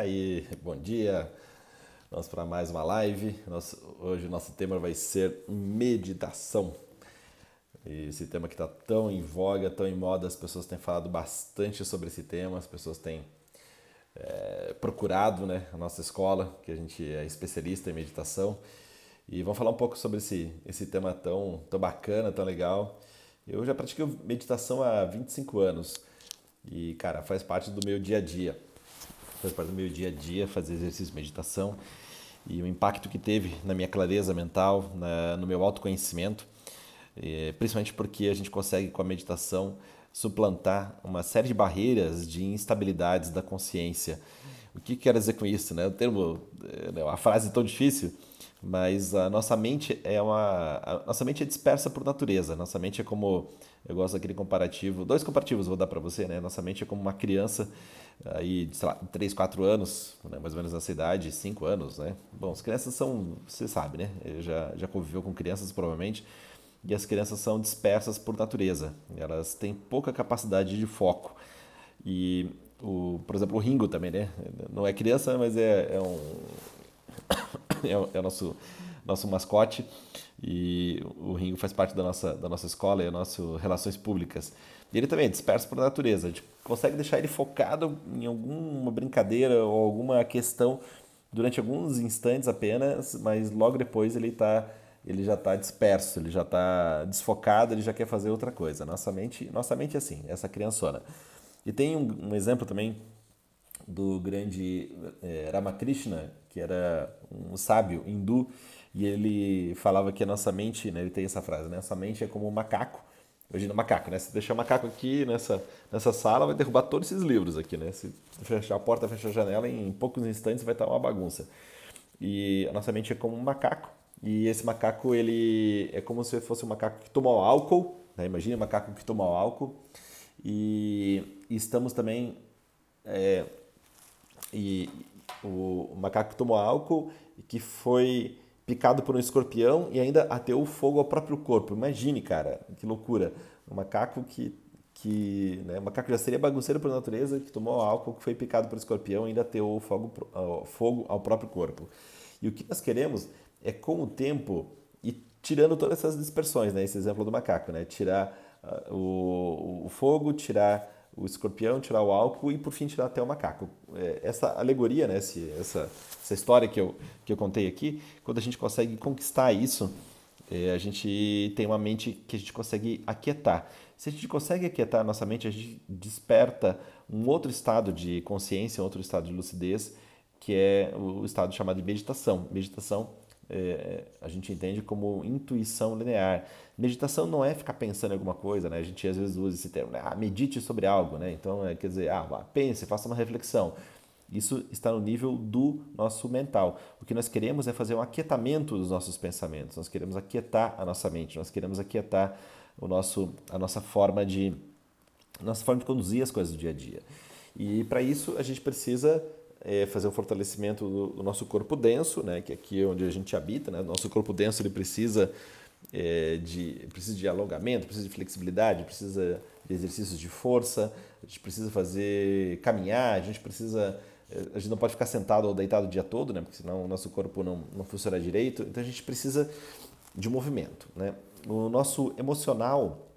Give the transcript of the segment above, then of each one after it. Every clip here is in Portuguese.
Aí, bom dia. Vamos para mais uma live. Nosso, hoje o nosso tema vai ser meditação. E esse tema que está tão em voga, tão em moda, as pessoas têm falado bastante sobre esse tema, as pessoas têm é, procurado né, a nossa escola, que a gente é especialista em meditação. E vamos falar um pouco sobre esse, esse tema tão, tão bacana, tão legal. Eu já pratiquei meditação há 25 anos e, cara, faz parte do meu dia a dia faz parte do meu dia a dia fazer exercício de meditação e o impacto que teve na minha clareza mental, na, no meu autoconhecimento, é, principalmente porque a gente consegue com a meditação suplantar uma série de barreiras de instabilidades da consciência. O que quero dizer com isso? Né? O termo, é uma frase tão difícil, mas a nossa mente é uma, a nossa mente é dispersa por natureza. Nossa mente é como eu gosto daquele comparativo, dois comparativos vou dar para você, né? Nossa mente é como uma criança aí, sei lá, 3, 4 anos, né? mais ou menos nessa idade, 5 anos, né? Bom, as crianças são, você sabe, né? Eu já, já conviveu com crianças, provavelmente, e as crianças são dispersas por natureza. Elas têm pouca capacidade de foco. E, o, por exemplo, o Ringo também, né? Não é criança, mas é, é um... é, é o nosso, nosso mascote e o Ringo faz parte da nossa, da nossa escola e das nossas relações públicas. E ele também é disperso por natureza. A gente consegue deixar ele focado em alguma brincadeira ou alguma questão durante alguns instantes apenas, mas logo depois ele tá, ele já está disperso, ele já está desfocado, ele já quer fazer outra coisa. Nossa mente, nossa mente é assim, essa criançona. E tem um, um exemplo também do grande é, Ramakrishna, que era um sábio hindu, e ele falava que a nossa mente, né, ele tem essa frase, né, nossa mente é como um macaco. Imagina macaco, né? Se deixar o macaco aqui nessa, nessa sala, vai derrubar todos esses livros aqui, né? Se fechar a porta, fechar a janela, em poucos instantes vai estar uma bagunça. E a nossa mente é como um macaco. E esse macaco, ele é como se fosse um macaco que tomou álcool, né? Imagina um macaco que tomou álcool. E, e estamos também... É, e o, macaco que tomou álcool, que foi picado por um escorpião e ainda ateou fogo ao próprio corpo. Imagine, cara, que loucura. Um macaco que, que né, um macaco já seria bagunceiro por natureza, que tomou álcool, que foi picado por um escorpião e ainda ateou fogo, fogo ao próprio corpo. E o que nós queremos é, com o tempo, ir tirando todas essas dispersões, né? Esse exemplo do macaco, né? Tirar uh, o, o fogo, tirar o escorpião, tirar o álcool e por fim tirar até o macaco. É, essa alegoria, né, esse, essa, essa história que eu, que eu contei aqui, quando a gente consegue conquistar isso, é, a gente tem uma mente que a gente consegue aquietar. Se a gente consegue aquietar a nossa mente, a gente desperta um outro estado de consciência, um outro estado de lucidez, que é o estado chamado de meditação. Meditação é, a gente entende como intuição linear. Meditação não é ficar pensando em alguma coisa, né? A gente às vezes usa esse termo, né? ah, medite sobre algo, né? Então, é, quer dizer, ah, pense, faça uma reflexão. Isso está no nível do nosso mental. O que nós queremos é fazer um aquietamento dos nossos pensamentos. Nós queremos aquietar a nossa mente, nós queremos aquietar o nosso, a nossa forma de nossa forma de conduzir as coisas do dia a dia. E para isso a gente precisa é fazer o fortalecimento do, do, nosso corpo denso, né, que é aqui é onde a gente habita. Né, nosso corpo denso ele precisa, é, de, precisa de alongamento, precisa de flexibilidade, precisa de exercícios de força, a gente precisa fazer caminhar, a gente precisa. É, a gente não pode ficar sentado ou deitado o dia todo, né, porque senão o nosso corpo não, não funciona direito. Então a gente precisa de movimento. Né? O nosso emocional,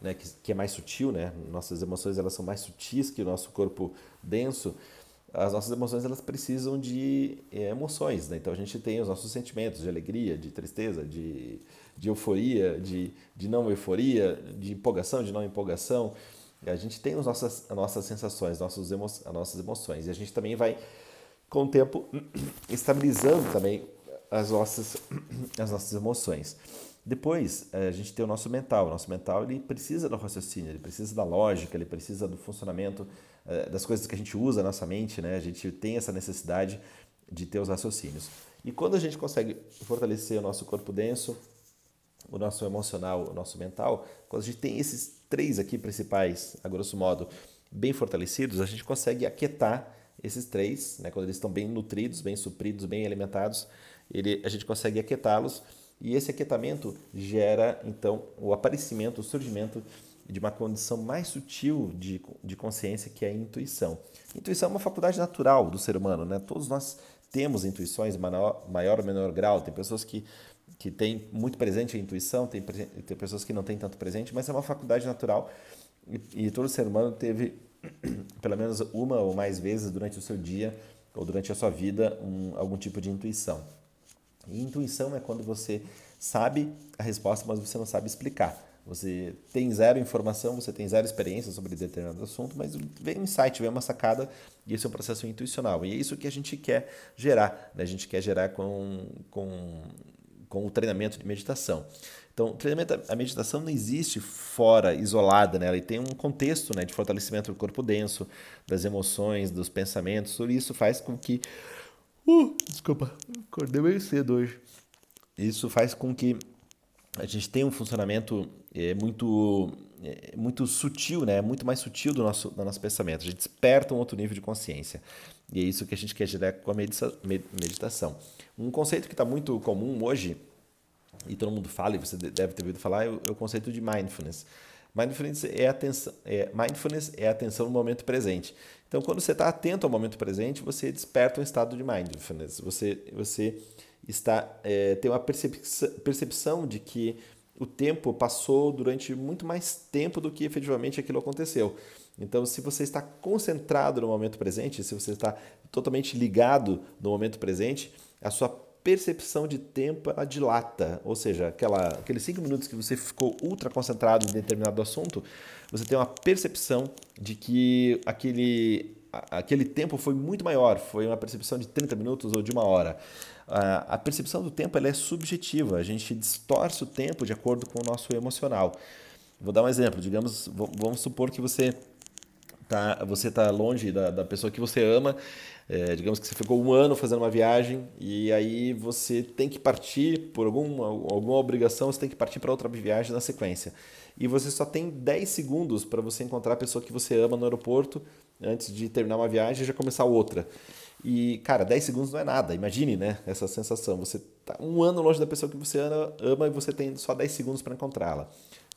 né, que, que é mais sutil, né? nossas emoções elas são mais sutis que o nosso corpo denso as nossas emoções elas precisam de é, emoções, né? Então a gente tem os nossos sentimentos de alegria, de tristeza, de, de euforia, de, de não euforia, de empolgação, de não empolgação. A gente tem as nossas, as nossas sensações, nossos emo, as nossas emoções. E a gente também vai, com o tempo, estabilizando também as nossas, as nossas emoções. Depois, eh, a gente tem o nosso mental. O nosso mental ele precisa do raciocínio, ele precisa da lógica, ele precisa do funcionamento eh, das coisas que a gente usa na nossa mente, né? A gente tem essa necessidade de ter os raciocínios. E quando a gente consegue fortalecer o nosso corpo denso, o nosso emocional, o nosso mental, quando a gente tem esses três aqui principais, a grosso modo, bem fortalecidos, a gente consegue aquietar esses três, né? quando eles estão bem nutridos, bem supridos, bem alimentados, ele, a gente consegue aquietá-los e esse aquietamento gera então o aparecimento, o surgimento de uma condição mais sutil de, de consciência que é a intuição. Intuição é uma faculdade natural do ser humano, né? Todos nós temos intuições maior, maior ou menor grau. Tem pessoas que, que têm muito presente a intuição, tem, tem pessoas que não têm tanto presente, mas é uma faculdade natural e, e todo ser humano teve pelo menos uma ou mais vezes durante o seu dia ou durante a sua vida um, algum tipo de intuição. E intuição é quando você sabe a resposta, mas você não sabe explicar. Você tem zero informação, você tem zero experiência sobre determinado assunto, mas vem um insight, vem uma sacada, e esse é um processo intuicional. E é isso que a gente quer gerar. Né? A gente quer gerar com, com, com o treinamento de meditação. Então, treinamento, a meditação não existe fora, isolada, né? Ela tem um contexto né, de fortalecimento do corpo denso, das emoções, dos pensamentos. Tudo isso faz com que. Uh, desculpa, acordei meio cedo hoje. Isso faz com que a gente tenha um funcionamento é, muito, é, muito sutil, né? muito mais sutil do nosso, do nosso pensamento. A gente desperta um outro nível de consciência. E é isso que a gente quer gerar com a meditação. Um conceito que está muito comum hoje e todo mundo fala, e você deve ter ouvido falar, é o, é o conceito de mindfulness. Mindfulness é, atenção, é, mindfulness é atenção no momento presente. Então, quando você está atento ao momento presente, você desperta um estado de mindfulness. Você, você está é, tem uma percepção, percepção de que o tempo passou durante muito mais tempo do que efetivamente aquilo aconteceu. Então, se você está concentrado no momento presente, se você está totalmente ligado no momento presente, a sua percepção de tempo ela dilata, ou seja, aquela, aqueles cinco minutos que você ficou ultra concentrado em determinado assunto, você tem uma percepção de que aquele, aquele tempo foi muito maior, foi uma percepção de 30 minutos ou de uma hora. A percepção do tempo ela é subjetiva, a gente distorce o tempo de acordo com o nosso emocional. Vou dar um exemplo, digamos, vamos supor que você tá, você está longe da, da pessoa que você ama é, digamos que você ficou um ano fazendo uma viagem e aí você tem que partir por alguma, alguma obrigação, você tem que partir para outra viagem na sequência. E você só tem 10 segundos para você encontrar a pessoa que você ama no aeroporto antes de terminar uma viagem e já começar outra. E, cara, 10 segundos não é nada. Imagine, né? Essa sensação. Você tá um ano longe da pessoa que você ama, e você tem só 10 segundos para encontrá-la.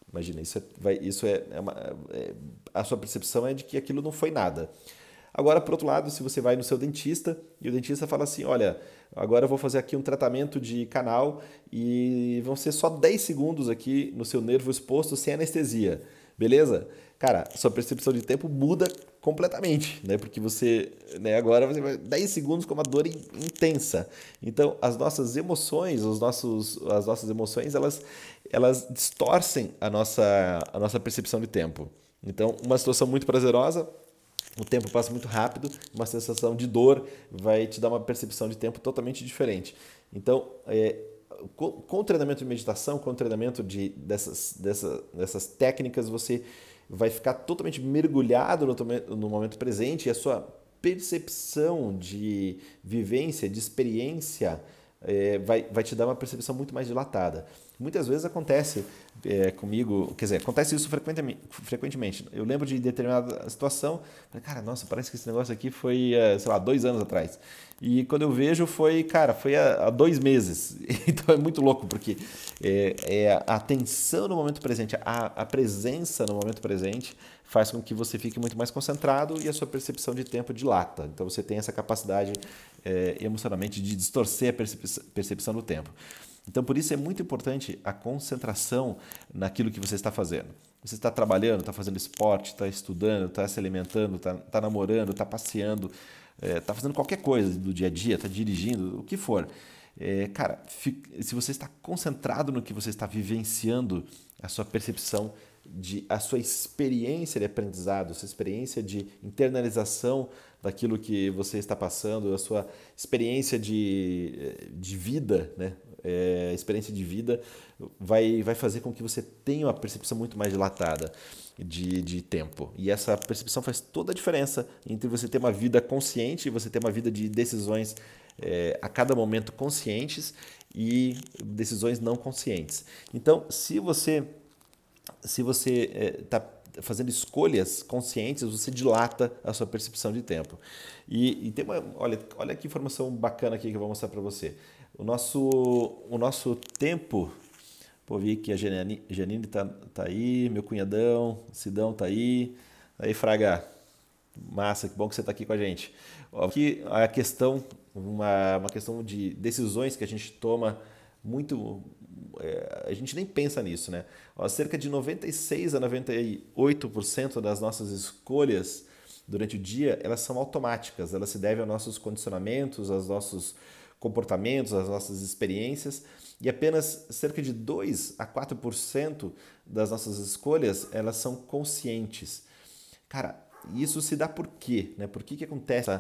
Imagina, isso é, vai, isso é, é, uma, é, a sua percepção é de que aquilo não foi nada. Agora, por outro lado, se você vai no seu dentista e o dentista fala assim: olha, agora eu vou fazer aqui um tratamento de canal e vão ser só 10 segundos aqui no seu nervo exposto sem anestesia, beleza? Cara, sua percepção de tempo muda completamente, né? Porque você, né, agora você vai 10 segundos com uma dor intensa. Então, as nossas emoções, os nossos, as nossas emoções, elas, elas distorcem a nossa, a nossa percepção de tempo. Então, uma situação muito prazerosa, o tempo passa muito rápido, uma sensação de dor vai te dar uma percepção de tempo totalmente diferente. Então, é, com, com, o treinamento de meditação, com o treinamento de, dessas, dessa, dessas técnicas, você vai ficar totalmente mergulhado no, no momento presente e a sua percepção de vivência, de experiência, é, vai, vai te dar uma percepção muito mais dilatada. Muitas vezes acontece é, comigo, quer dizer, acontece isso frequentemente. Eu lembro de determinada situação, cara, nossa, parece que esse negócio aqui foi, é, sei lá, dois anos atrás. E quando eu vejo, foi, cara, foi há, há dois meses. Então é muito louco, porque é, é a atenção no momento presente, a, a presença no momento presente faz com que você fique muito mais concentrado e a sua percepção de tempo dilata. Então você tem essa capacidade é, emocionalmente de distorcer a percepção, percepção do tempo. Então, por isso é muito importante a concentração naquilo que você está fazendo. Você está trabalhando, está fazendo esporte, está estudando, está se alimentando, está, está namorando, está passeando, está é, tá fazendo qualquer coisa do dia a dia, está dirigindo, o que for. É, cara, se você está concentrado no que você está vivenciando, a sua percepção de a sua experiência de aprendizado, sua experiência de internalização daquilo que você está passando, a sua experiência de, de vida, né? É, experiência de vida vai, vai fazer com que você tenha uma percepção muito mais dilatada de, de tempo. E essa percepção faz toda a diferença entre você ter uma vida consciente e você ter uma vida de decisões é, a cada momento conscientes e decisões não conscientes. Então, se você se você está é, fazendo escolhas conscientes, você dilata a sua percepção de tempo. E, e, tem uma, olha, olha que informação bacana aqui que eu vou mostrar para você. O nosso, o nosso tempo, Pô, vi que a Janine tá, tá aí, meu cunhadão, Sidão tá aí. Aí, Fraga, massa, que bom que você está aqui com a gente. Aqui a questão, uma, uma questão de decisões que a gente toma muito. É, a gente nem pensa nisso, né? Ó, cerca de 96 a 98% das nossas escolhas durante o dia elas são automáticas, elas se devem aos nossos condicionamentos, aos nossos comportamentos, às nossas experiências, e apenas cerca de 2 a 4% das nossas escolhas elas são conscientes. Cara, isso se dá por quê? Né? Por que, que acontece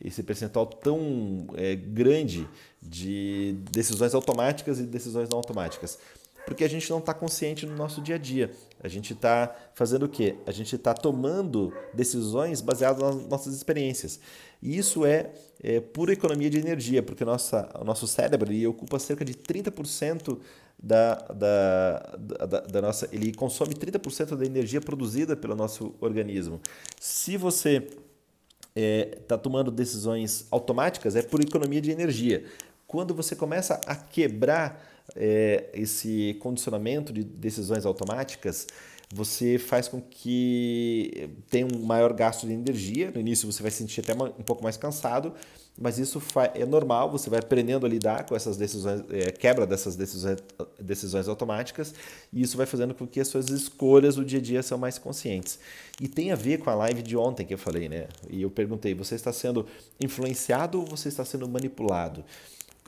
esse percentual tão é, grande de decisões automáticas e decisões não automáticas? Porque a gente não está consciente no nosso dia a dia. A gente está fazendo o quê? A gente está tomando decisões baseadas nas nossas experiências. E isso é, é pura economia de energia, porque nossa, o nosso cérebro ele ocupa cerca de 30% da, da, da, da, nossa. Ele consome 30% da energia produzida pelo nosso organismo. Se você está é, tá tomando decisões automáticas, é por economia de energia. Quando você começa a quebrar é, esse condicionamento de decisões automáticas, você faz com que tenha um maior gasto de energia. No início você vai se sentir até um pouco mais cansado, mas isso é normal, você vai aprendendo a lidar com essas decisões, é, quebra dessas decisões, decisões automáticas, e isso vai fazendo com que as suas escolhas do dia a dia são mais conscientes. E tem a ver com a live de ontem que eu falei, né? E eu perguntei: você está sendo influenciado ou você está sendo manipulado?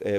É,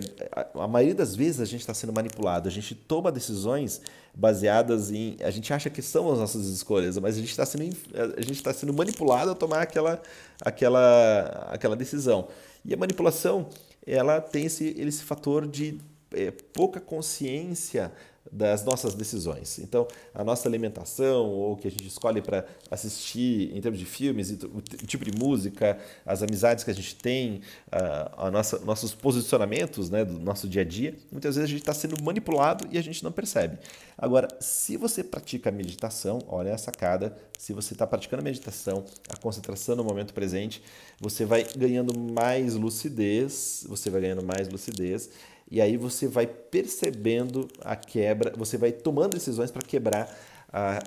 a maioria das vezes a gente está sendo manipulado, a gente toma decisões baseadas em. A gente acha que são as nossas escolhas, mas a gente está sendo, a gente tá sendo manipulado a tomar aquela, aquela, aquela decisão. E a manipulação ela tem esse, esse fator de é, pouca consciência das nossas decisões. Então, a nossa alimentação, ou o que a gente escolhe para assistir em termos de filmes, o tipo de música, as amizades que a gente tem, a, nossa, nossos posicionamentos né, do nosso dia a dia, muitas vezes a gente está sendo manipulado e a gente não percebe. Agora, se você pratica meditação, olha a sacada, se você está praticando a meditação, a concentração no momento presente, você vai ganhando mais lucidez, você vai ganhando mais lucidez e aí você vai percebendo a quebra, você vai tomando decisões para quebrar a,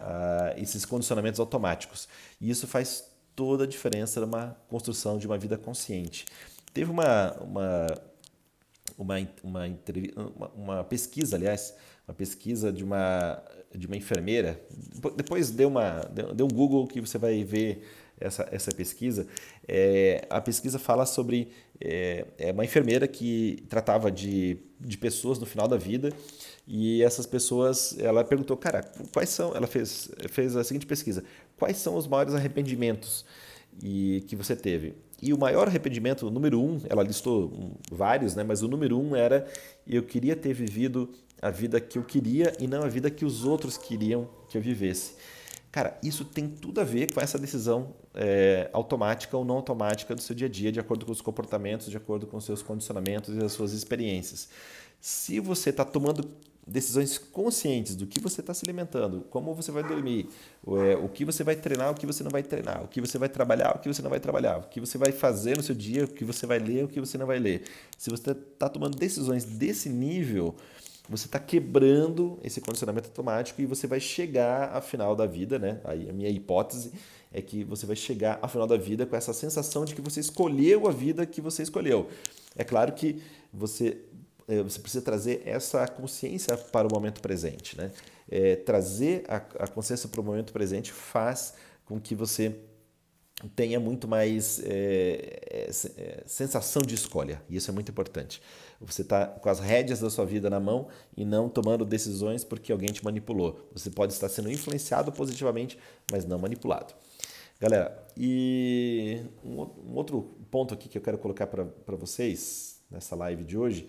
a, esses condicionamentos automáticos. E isso faz toda a diferença numa construção de uma vida consciente. Teve uma, uma, uma, uma, uma pesquisa, aliás, uma pesquisa de uma, de uma enfermeira. Depois dê, uma, dê um Google que você vai ver essa, essa pesquisa. É, a pesquisa fala sobre é, é, uma enfermeira que tratava de, de pessoas no final da vida e essas pessoas, ela perguntou, cara, quais são, ela fez, fez a seguinte pesquisa, quais são os maiores arrependimentos e, que você teve? E o maior arrependimento, o número um, ela listou vários, né? mas o número um era eu queria ter vivido a vida que eu queria e não a vida que os outros queriam que eu vivesse. Cara, isso tem tudo a ver com essa decisão é, automática ou não automática do seu dia a dia, de acordo com os comportamentos, de acordo com os seus condicionamentos e as suas experiências. Se você está tomando decisões conscientes do que você está se alimentando, como você vai dormir, é, o que você vai treinar, o que você não vai treinar, o que você vai trabalhar, o que você não vai trabalhar, o que você vai fazer no seu dia, o que você vai ler, o que você não vai ler. Se você está tomando decisões desse nível, você está quebrando esse condicionamento automático e você vai chegar ao final da vida, né? Aí a minha hipótese é que você vai chegar ao final da vida com essa sensação de que você escolheu a vida que você escolheu. É claro que você, é, você precisa trazer essa consciência para o momento presente, né? É, trazer a, a consciência para o momento presente faz com que você tenha muito mais é, é, sensação de escolha. E isso é muito importante. Você está com as rédeas da sua vida na mão e não tomando decisões porque alguém te manipulou. Você pode estar sendo influenciado positivamente, mas não manipulado. Galera, e um, um outro ponto aqui que eu quero colocar para vocês nessa live de hoje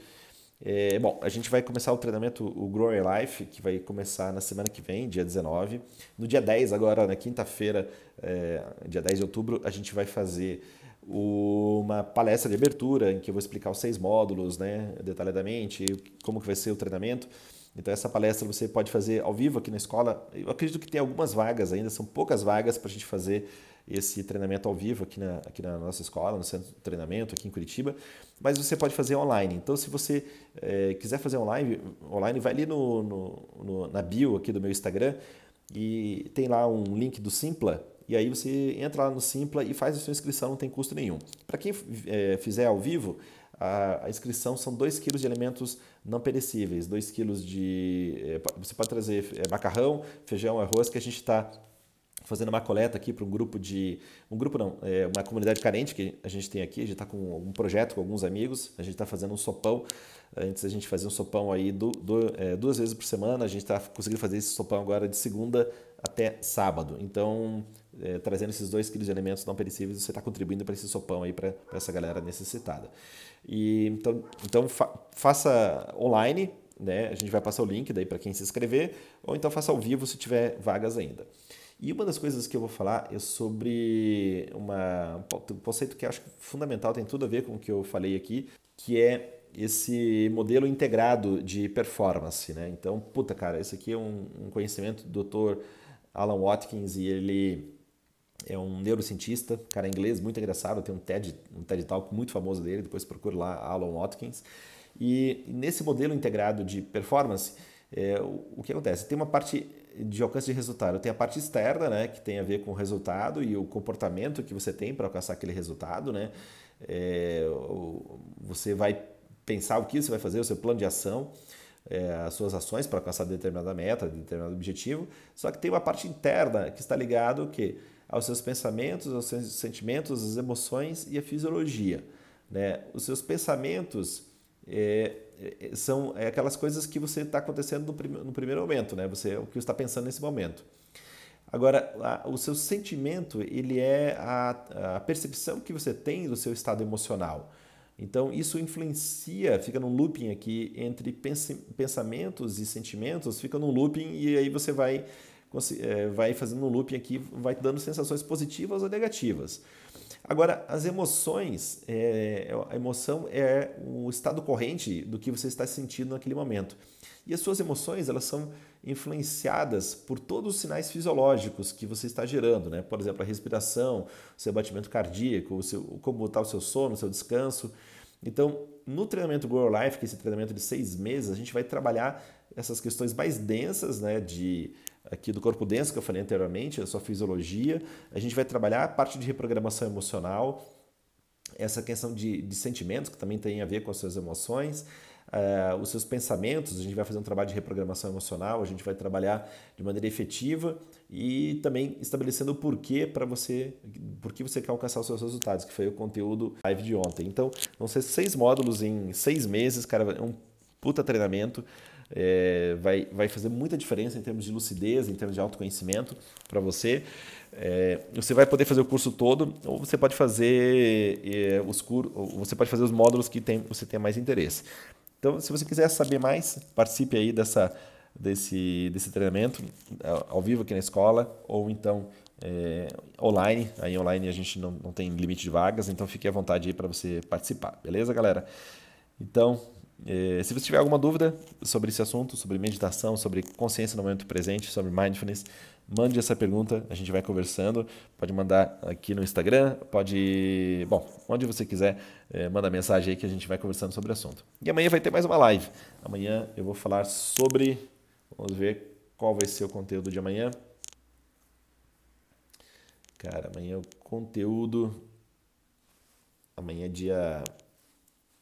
é, bom, a gente vai começar o treinamento, o Grow Your Life, que vai começar na semana que vem, dia 19. No dia 10, agora, na quinta-feira, é, dia 10 de outubro, a gente vai fazer uma palestra de abertura em que eu vou explicar os seis módulos, né, detalhadamente, como que vai ser o treinamento. Então essa palestra você pode fazer ao vivo aqui na escola. Eu acredito que tem algumas vagas ainda, são poucas vagas para a gente fazer esse treinamento ao vivo aqui na, aqui na nossa escola, no centro de treinamento aqui em Curitiba, mas você pode fazer online. Então, se você é, quiser fazer online, online vai ali no, no, no, na bio aqui do meu Instagram e tem lá um link do Simpla, e aí você entra lá no Simpla e faz a sua inscrição, não tem custo nenhum. Para quem é, fizer ao vivo, a, a inscrição são 2 kg de alimentos não perecíveis, 2 kg de. É, você pode trazer macarrão, feijão, arroz, que a gente está fazendo uma coleta aqui para um grupo de. Um grupo não, é uma comunidade carente que a gente tem aqui. A gente está com um projeto com alguns amigos. A gente está fazendo um sopão. Antes a gente fazia um sopão aí do, do, é, duas vezes por semana. A gente está conseguindo fazer esse sopão agora de segunda até sábado. Então, é, trazendo esses dois quilos de alimentos não perecíveis, você está contribuindo para esse sopão aí para essa galera necessitada. E, então, então fa faça online, né? A gente vai passar o link daí para quem se inscrever, ou então faça ao vivo se tiver vagas ainda. E uma das coisas que eu vou falar é sobre uma, um conceito que acho fundamental, tem tudo a ver com o que eu falei aqui, que é esse modelo integrado de performance. Né? Então, puta cara, esse aqui é um, um conhecimento do Dr. Alan Watkins e ele é um neurocientista, cara inglês, muito engraçado, tem um TED, um TED Talk muito famoso dele, depois procure lá, Alan Watkins. E nesse modelo integrado de performance, é, o, o que acontece? Tem uma parte de alcance de resultado. Tem a parte externa, né, que tem a ver com o resultado e o comportamento que você tem para alcançar aquele resultado, né? É, você vai pensar o que você vai fazer, o seu plano de ação, é, as suas ações para alcançar determinada meta, determinado objetivo. Só que tem uma parte interna que está ligado que aos seus pensamentos, aos seus sentimentos, às emoções e à fisiologia. Né? Os seus pensamentos é, é, são é aquelas coisas que você está acontecendo no, prim no, primeiro momento, né? Você o que está pensando nesse momento. Agora, a, o seu sentimento ele é a, a, percepção que você tem do seu estado emocional. Então isso influencia, fica num looping aqui entre pensamentos e sentimentos, fica num looping e aí você vai é, vai fazendo um looping aqui, vai dando sensações positivas ou negativas. Agora, as emoções, é, a emoção é o estado corrente do que você está sentindo naquele momento. E as suas emoções, elas são influenciadas por todos os sinais fisiológicos que você está gerando, né? Por exemplo, a respiração, o seu batimento cardíaco, o seu, como está o seu sono, o seu descanso. Então, no treinamento Grow Life, que é esse treinamento de seis meses, a gente vai trabalhar essas questões mais densas, né? De aqui do corpo denso que eu falei anteriormente, a sua fisiologia. A gente vai trabalhar a parte de reprogramação emocional, essa questão de, de sentimentos, que também tem a ver com as suas emoções. Uh, os seus pensamentos, a gente vai fazer um trabalho de reprogramação emocional, a gente vai trabalhar de maneira efetiva e também estabelecendo o porquê para você, por que você quer alcançar os seus resultados, que foi o conteúdo live de ontem. Então, vão ser seis módulos em seis meses, cara, é um puta treinamento é, vai, vai fazer muita diferença em termos de lucidez, em termos de autoconhecimento para você. É, você vai poder fazer o curso todo, ou você pode fazer é, os cur... você pode fazer os módulos que tem, você tem mais interesse. Então, se você quiser saber mais, participe aí dessa, desse, desse treinamento ao vivo aqui na escola, ou então é, online. Aí online a gente não, não tem limite de vagas, então fique à vontade aí para você participar, beleza, galera? Então, é, se você tiver alguma dúvida sobre esse assunto, sobre meditação, sobre consciência no momento presente, sobre mindfulness, mande essa pergunta, a gente vai conversando. Pode mandar aqui no Instagram, pode. Bom, onde você quiser, é, manda mensagem aí que a gente vai conversando sobre o assunto. E amanhã vai ter mais uma live. Amanhã eu vou falar sobre. Vamos ver qual vai ser o conteúdo de amanhã. Cara, amanhã o conteúdo. Amanhã é dia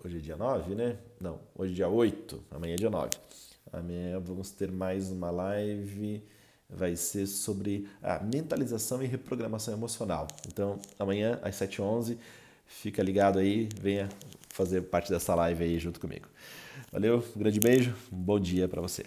Hoje é dia 9, né? Não, hoje é dia 8, amanhã é dia 9. Amanhã vamos ter mais uma live, vai ser sobre a mentalização e reprogramação emocional. Então, amanhã às 7h11, fica ligado aí, venha fazer parte dessa live aí junto comigo. Valeu, um grande beijo, um bom dia para você.